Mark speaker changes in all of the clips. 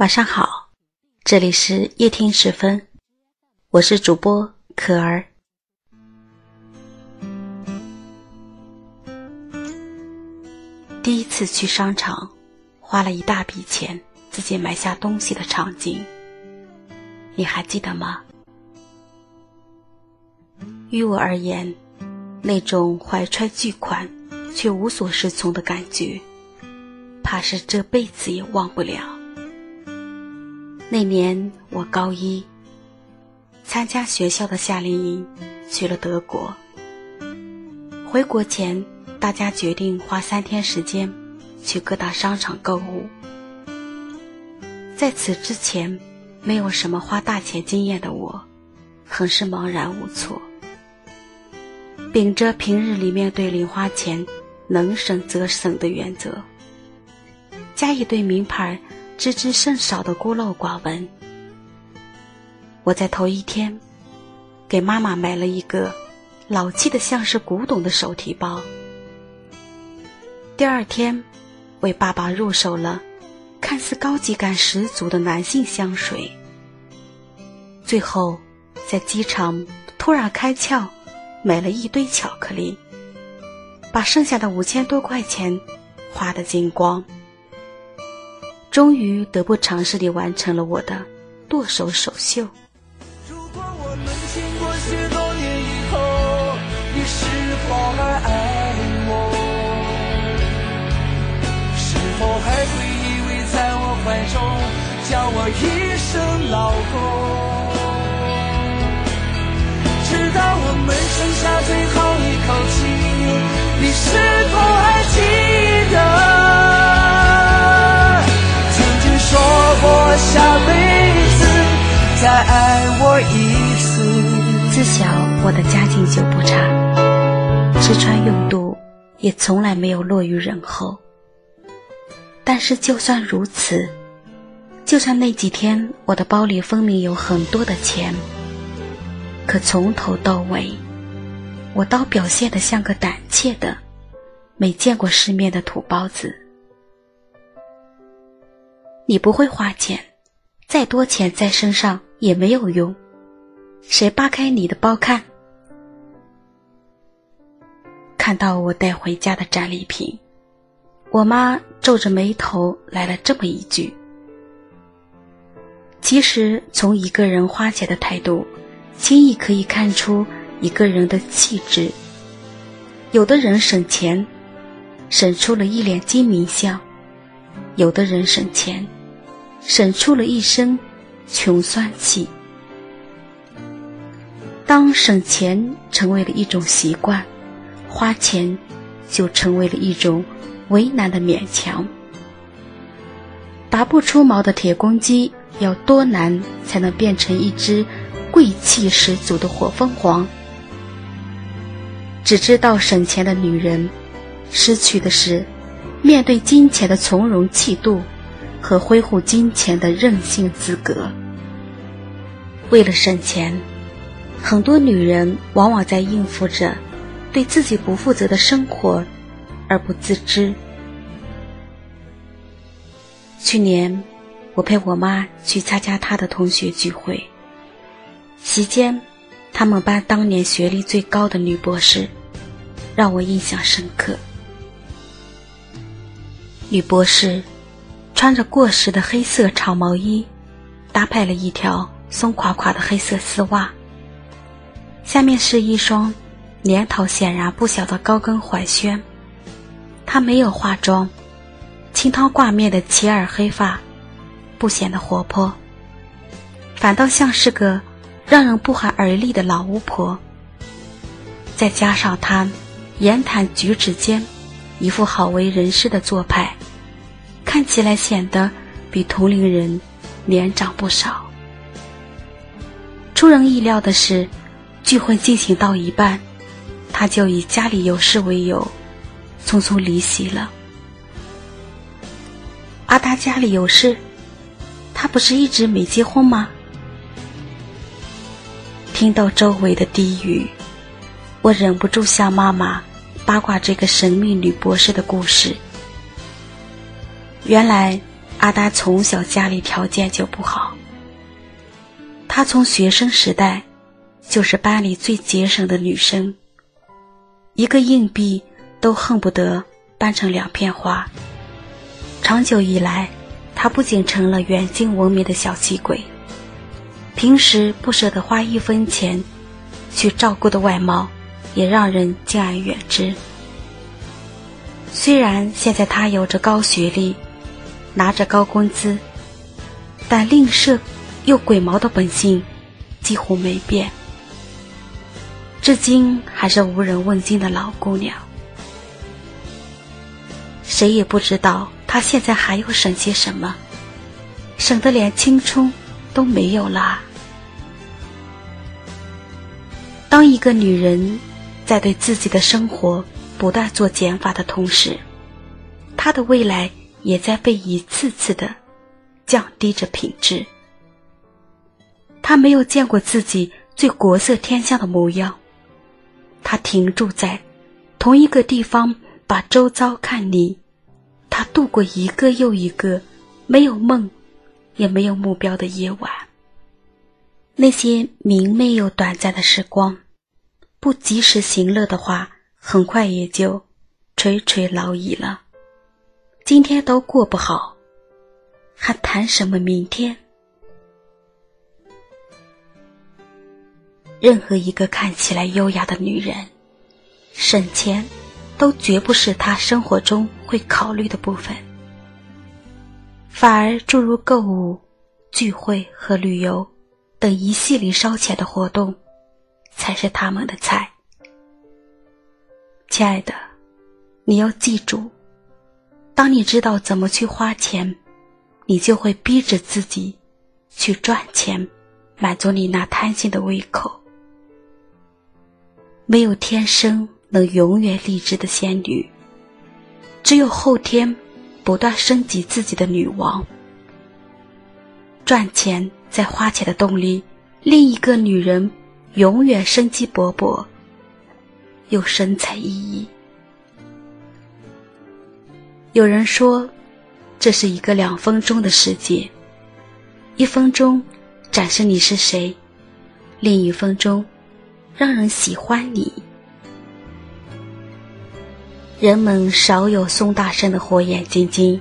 Speaker 1: 晚上好，这里是夜听时分，我是主播可儿。第一次去商场，花了一大笔钱自己买下东西的场景，你还记得吗？于我而言，那种怀揣巨款却无所适从的感觉，怕是这辈子也忘不了。那年我高一，参加学校的夏令营，去了德国。回国前，大家决定花三天时间去各大商场购物。在此之前，没有什么花大钱经验的我，很是茫然无措。秉着平日里面对零花钱能省则省的原则，加一堆名牌。知之甚少的孤陋寡闻。我在头一天给妈妈买了一个老气的像是古董的手提包，第二天为爸爸入手了看似高级感十足的男性香水，最后在机场突然开窍，买了一堆巧克力，把剩下的五千多块钱花得精光。终于得不偿失地完成了我的剁手首秀。
Speaker 2: 如果我们经过许多年以后，你是否还爱我？是否还会依偎在我怀中，叫我一声老公？直到我们剩下最后一口气，你是否还
Speaker 1: 自小我的家境就不差，吃穿用度也从来没有落于人后。但是就算如此，就算那几天我的包里分明有很多的钱，可从头到尾，我倒表现得像个胆怯的、没见过世面的土包子。你不会花钱，再多钱在身上也没有用。谁扒开你的包看？看到我带回家的战利品，我妈皱着眉头来了这么一句：“其实从一个人花钱的态度，轻易可以看出一个人的气质。有的人省钱，省出了一脸精明相；有的人省钱。”省出了一身穷酸气。当省钱成为了一种习惯，花钱就成为了一种为难的勉强。拔不出毛的铁公鸡，要多难才能变成一只贵气十足的火凤凰？只知道省钱的女人，失去的是面对金钱的从容气度。和挥霍金钱的任性资格。为了省钱，很多女人往往在应付着对自己不负责的生活而不自知。去年，我陪我妈去参加她的同学聚会，席间，他们班当年学历最高的女博士让我印象深刻。女博士。穿着过时的黑色长毛衣，搭配了一条松垮垮的黑色丝袜，下面是一双年头显然不小的高跟踝靴。她没有化妆，清汤挂面的齐耳黑发不显得活泼，反倒像是个让人不寒而栗的老巫婆。再加上她言谈举止间一副好为人师的做派。看起来显得比同龄人年长不少。出人意料的是，聚会进行到一半，他就以家里有事为由，匆匆离席了。阿达家里有事，他不是一直没结婚吗？听到周围的低语，我忍不住向妈妈八卦这个神秘女博士的故事。原来，阿达从小家里条件就不好，她从学生时代就是班里最节省的女生，一个硬币都恨不得掰成两片花。长久以来，她不仅成了远近闻名的小气鬼，平时不舍得花一分钱去照顾的外貌，也让人敬而远之。虽然现在她有着高学历。拿着高工资，但吝啬又鬼毛的本性几乎没变，至今还是无人问津的老姑娘。谁也不知道她现在还要省些什么，省得连青春都没有了。当一个女人在对自己的生活不断做减法的同时，她的未来。也在被一次次的降低着品质。他没有见过自己最国色天香的模样，他停住在同一个地方，把周遭看腻。他度过一个又一个没有梦，也没有目标的夜晚。那些明媚又短暂的时光，不及时行乐的话，很快也就垂垂老矣了。今天都过不好，还谈什么明天？任何一个看起来优雅的女人，省钱都绝不是她生活中会考虑的部分，反而诸如购物、聚会和旅游等一系列烧钱的活动，才是他们的菜。亲爱的，你要记住。当你知道怎么去花钱，你就会逼着自己去赚钱，满足你那贪心的胃口。没有天生能永远励志的仙女，只有后天不断升级自己的女王。赚钱在花钱的动力，另一个女人永远生机勃勃，又神采奕奕。有人说，这是一个两分钟的世界，一分钟展示你是谁，另一分钟让人喜欢你。人们少有宋大圣的火眼金睛，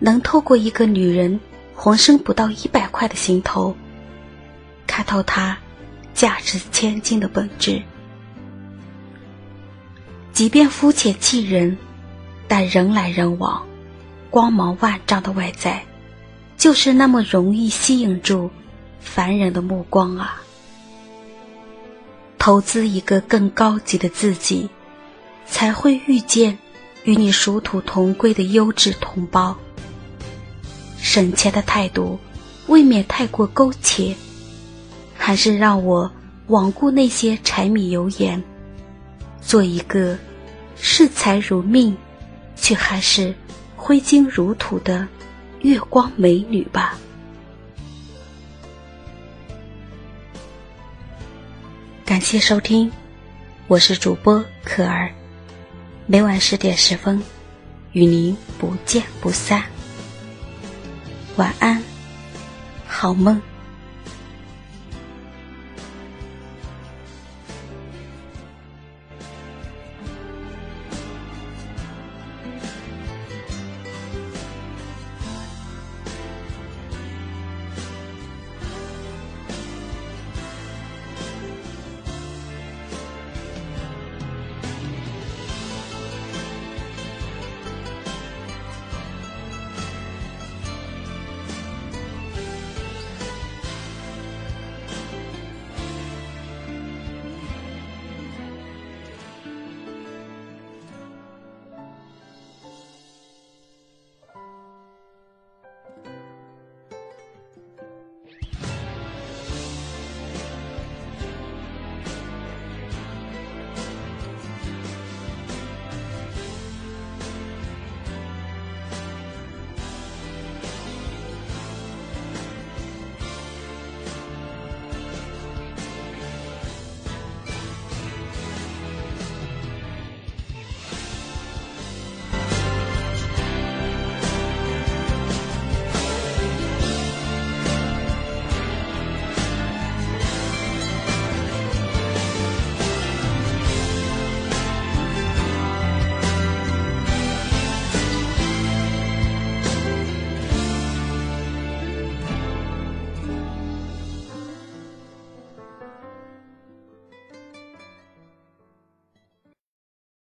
Speaker 1: 能透过一个女人浑身不到一百块的行头，看透她价值千金的本质。即便肤浅气人。但人来人往、光芒万丈的外在，就是那么容易吸引住凡人的目光啊！投资一个更高级的自己，才会遇见与你殊途同归的优质同胞。省钱的态度未免太过苟且，还是让我罔顾那些柴米油盐，做一个视财如命。却还是挥金如土的月光美女吧。感谢收听，我是主播可儿，每晚十点十分与您不见不散。晚安，好梦。